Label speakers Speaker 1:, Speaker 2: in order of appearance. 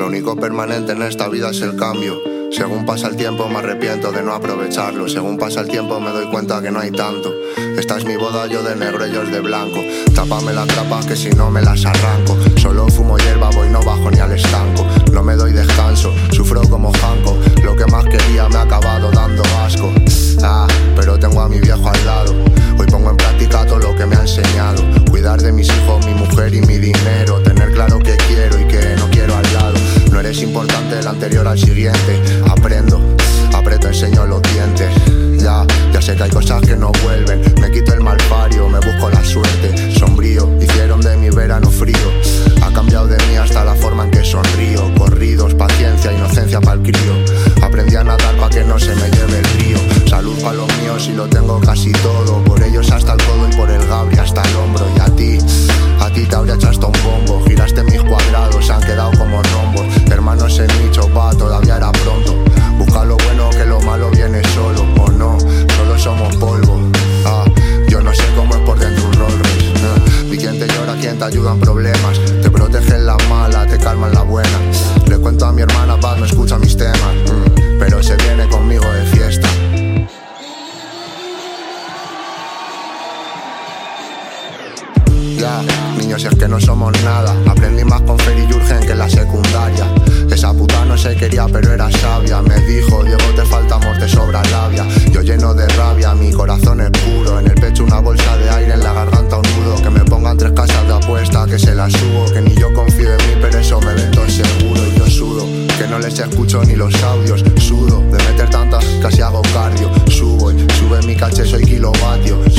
Speaker 1: Lo único permanente en esta vida es el cambio. Según pasa el tiempo me arrepiento de no aprovecharlo. Según pasa el tiempo me doy cuenta que no hay tanto. Esta es mi boda, yo de negro, ellos de blanco. Tápame las tapas que si no me las arranco. Solo fumo ayudan problemas, te protegen la mala, te calman la buena. Le cuento a mi hermana, paz no escucha mis temas, mm, pero se viene conmigo de fiesta. Ya, niños, es que no somos nada. Aprendí más con Fer y Jurgen que en la secundaria. que no les escucho ni los audios. Sudo de meter tantas, casi hago cardio. Subo y sube mi caché, soy kilovatio.